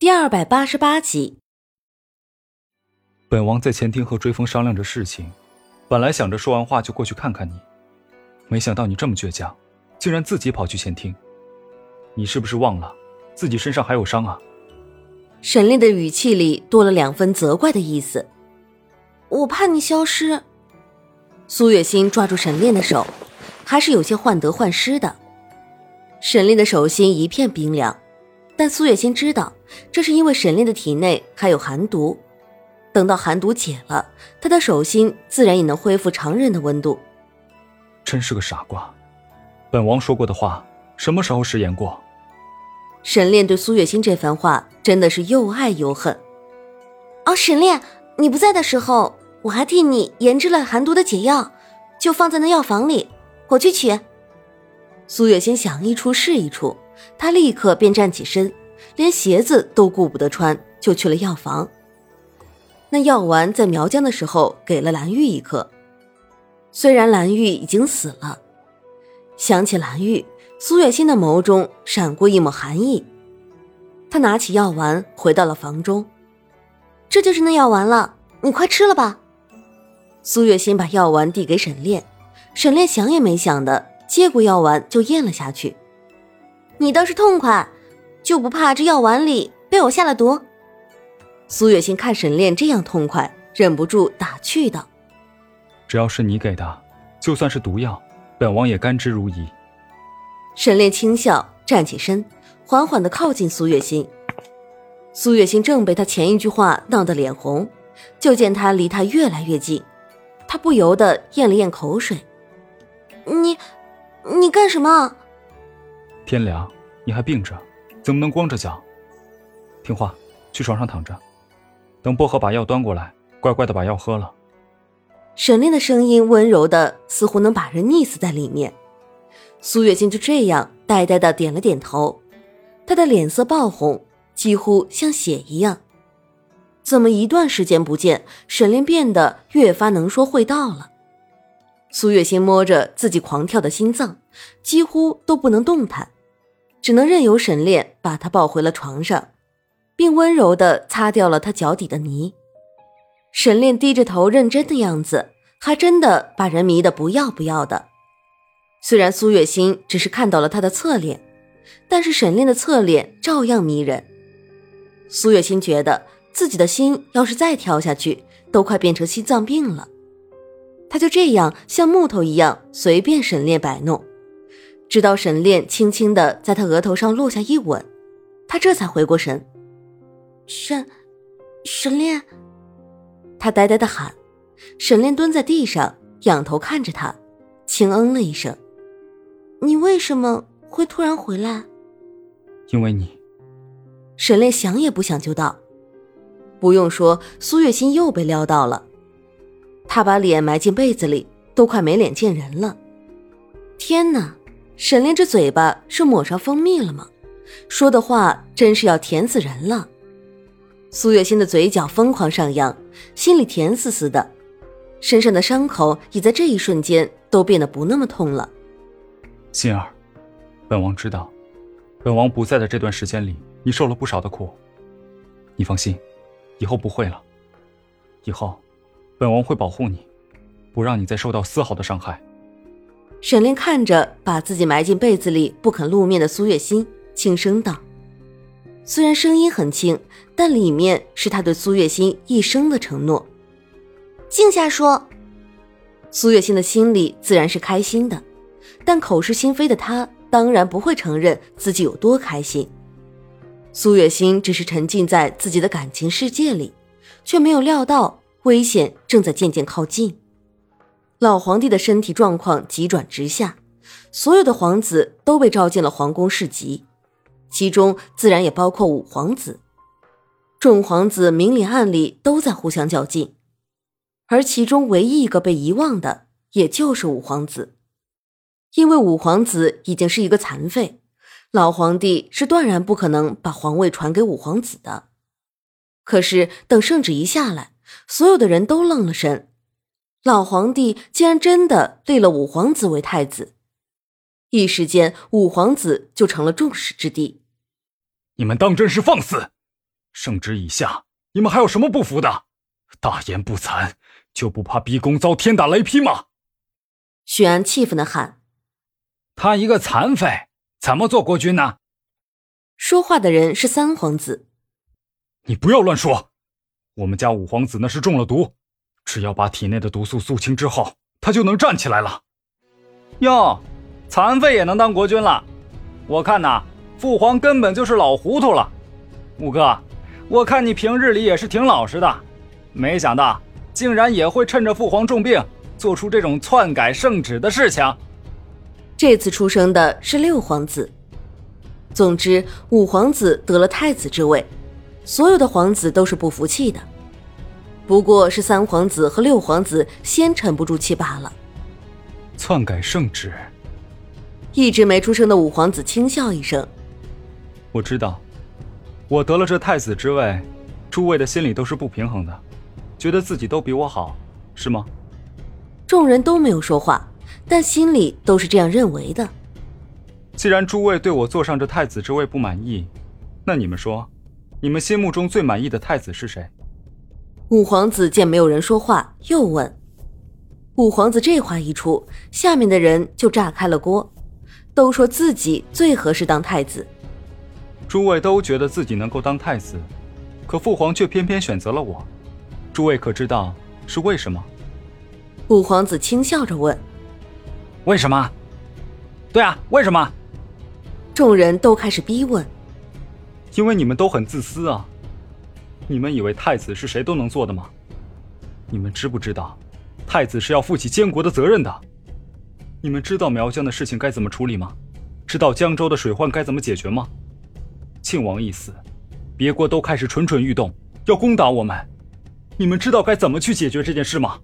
第二百八十八集。本王在前厅和追风商量着事情，本来想着说完话就过去看看你，没想到你这么倔强，竟然自己跑去前厅。你是不是忘了自己身上还有伤啊？沈炼的语气里多了两分责怪的意思。我怕你消失。苏月心抓住沈炼的手，还是有些患得患失的。沈炼的手心一片冰凉，但苏月心知道，这是因为沈炼的体内还有寒毒。等到寒毒解了，他的手心自然也能恢复常人的温度。真是个傻瓜！本王说过的话，什么时候食言过？沈炼对苏月心这番话真的是又爱又恨。哦，沈炼，你不在的时候，我还替你研制了寒毒的解药，就放在那药房里，我去取。苏月心想一出是一出，他立刻便站起身，连鞋子都顾不得穿，就去了药房。那药丸在苗疆的时候给了蓝玉一颗，虽然蓝玉已经死了，想起蓝玉，苏月心的眸中闪过一抹寒意。他拿起药丸回到了房中，这就是那药丸了，你快吃了吧。苏月心把药丸递给沈炼，沈炼想也没想的接过药丸就咽了下去。你倒是痛快，就不怕这药丸里被我下了毒？苏月心看沈炼这样痛快，忍不住打趣道：“只要是你给的，就算是毒药，本王也甘之如饴。”沈炼轻笑，站起身，缓缓的靠近苏月心。苏月心正被他前一句话闹得脸红，就见他离他越来越近，他不由得咽了咽口水：“你，你干什么？”天凉，你还病着，怎么能光着脚？听话，去床上躺着。等薄荷把药端过来，乖乖的把药喝了。沈炼的声音温柔的，似乎能把人溺死在里面。苏月心就这样呆呆的点了点头，她的脸色爆红，几乎像血一样。怎么一段时间不见，沈炼变得越发能说会道了？苏月心摸着自己狂跳的心脏，几乎都不能动弹，只能任由沈炼把她抱回了床上。并温柔地擦掉了他脚底的泥。沈炼低着头认真的样子，还真的把人迷得不要不要的。虽然苏月心只是看到了他的侧脸，但是沈炼的侧脸照样迷人。苏月心觉得自己的心要是再跳下去，都快变成心脏病了。他就这样像木头一样随便沈炼摆弄，直到沈炼轻轻的在他额头上落下一吻，他这才回过神。沈，沈炼，他呆呆的喊。沈炼蹲在地上，仰头看着他，轻嗯了一声：“你为什么会突然回来？”因为你。沈炼想也不想就道：“不用说，苏月心又被撩到了。”他把脸埋进被子里，都快没脸见人了。天哪，沈炼这嘴巴是抹上蜂蜜了吗？说的话真是要甜死人了。苏月心的嘴角疯狂上扬，心里甜丝丝的，身上的伤口也在这一瞬间都变得不那么痛了。心儿，本王知道，本王不在的这段时间里，你受了不少的苦。你放心，以后不会了。以后，本王会保护你，不让你再受到丝毫的伤害。沈炼看着把自己埋进被子里不肯露面的苏月心，轻声道。虽然声音很轻，但里面是他对苏月心一生的承诺。静下说。苏月心的心里自然是开心的，但口是心非的他当然不会承认自己有多开心。苏月心只是沉浸在自己的感情世界里，却没有料到危险正在渐渐靠近。老皇帝的身体状况急转直下，所有的皇子都被召进了皇宫市集。其中自然也包括五皇子，众皇子明里暗里都在互相较劲，而其中唯一一个被遗忘的，也就是五皇子，因为五皇子已经是一个残废，老皇帝是断然不可能把皇位传给五皇子的。可是等圣旨一下来，所有的人都愣了神，老皇帝竟然真的立了五皇子为太子，一时间五皇子就成了众矢之的。你们当真是放肆！圣旨已下，你们还有什么不服的？大言不惭，就不怕逼宫遭天打雷劈吗？许安气愤的喊：“他一个残废，怎么做国君呢？”说话的人是三皇子。你不要乱说，我们家五皇子那是中了毒，只要把体内的毒素肃清之后，他就能站起来了。哟，残废也能当国君了？我看呐，父皇根本就是老糊涂了。五哥，我看你平日里也是挺老实的，没想到竟然也会趁着父皇重病，做出这种篡改圣旨的事情。这次出生的是六皇子，总之五皇子得了太子之位，所有的皇子都是不服气的。不过是三皇子和六皇子先沉不住气罢了。篡改圣旨，一直没出生的五皇子轻笑一声：“我知道。”我得了这太子之位，诸位的心里都是不平衡的，觉得自己都比我好，是吗？众人都没有说话，但心里都是这样认为的。既然诸位对我坐上这太子之位不满意，那你们说，你们心目中最满意的太子是谁？五皇子见没有人说话，又问。五皇子这话一出，下面的人就炸开了锅，都说自己最合适当太子。诸位都觉得自己能够当太子，可父皇却偏偏选择了我。诸位可知道是为什么？五皇子轻笑着问：“为什么？”“对啊，为什么？”众人都开始逼问。“因为你们都很自私啊！你们以为太子是谁都能做的吗？你们知不知道，太子是要负起监国的责任的？你们知道苗疆的事情该怎么处理吗？知道江州的水患该怎么解决吗？”庆王一死，别国都开始蠢蠢欲动，要攻打我们。你们知道该怎么去解决这件事吗？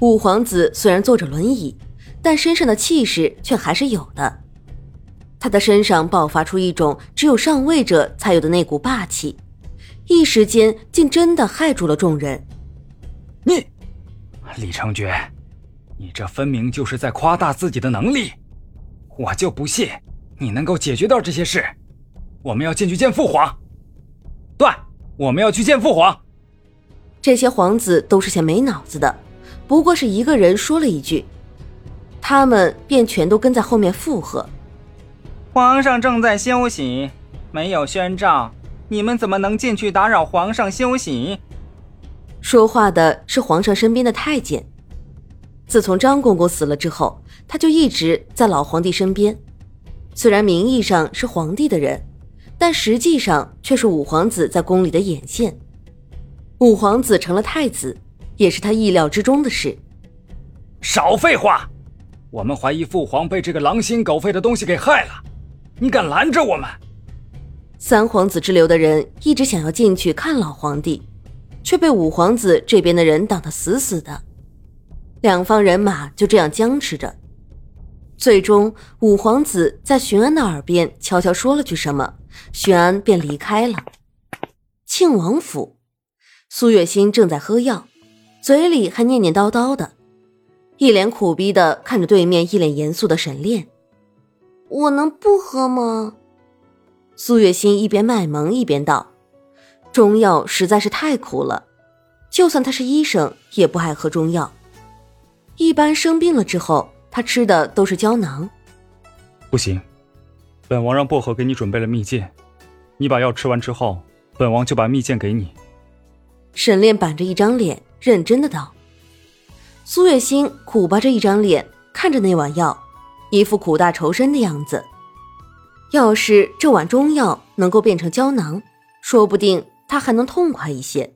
五皇子虽然坐着轮椅，但身上的气势却还是有的。他的身上爆发出一种只有上位者才有的那股霸气，一时间竟真的害住了众人。你，李成觉，你这分明就是在夸大自己的能力。我就不信你能够解决掉这些事。我们要进去见父皇。对，我们要去见父皇。这些皇子都是些没脑子的，不过是一个人说了一句，他们便全都跟在后面附和。皇上正在休息，没有宣诏，你们怎么能进去打扰皇上休息？说话的是皇上身边的太监。自从张公公死了之后，他就一直在老皇帝身边，虽然名义上是皇帝的人。但实际上却是五皇子在宫里的眼线。五皇子成了太子，也是他意料之中的事。少废话！我们怀疑父皇被这个狼心狗肺的东西给害了，你敢拦着我们？三皇子之流的人一直想要进去看老皇帝，却被五皇子这边的人挡得死死的。两方人马就这样僵持着。最终，五皇子在巡安的耳边悄悄说了句什么。徐安便离开了庆王府，苏月心正在喝药，嘴里还念念叨叨的，一脸苦逼的看着对面一脸严肃的沈炼。我能不喝吗？苏月心一边卖萌一边道：“中药实在是太苦了，就算他是医生，也不爱喝中药。一般生病了之后，他吃的都是胶囊。不行。”本王让薄荷给你准备了蜜饯，你把药吃完之后，本王就把蜜饯给你。沈炼板着一张脸，认真的道。苏月心苦巴着一张脸，看着那碗药，一副苦大仇深的样子。要是这碗中药能够变成胶囊，说不定他还能痛快一些。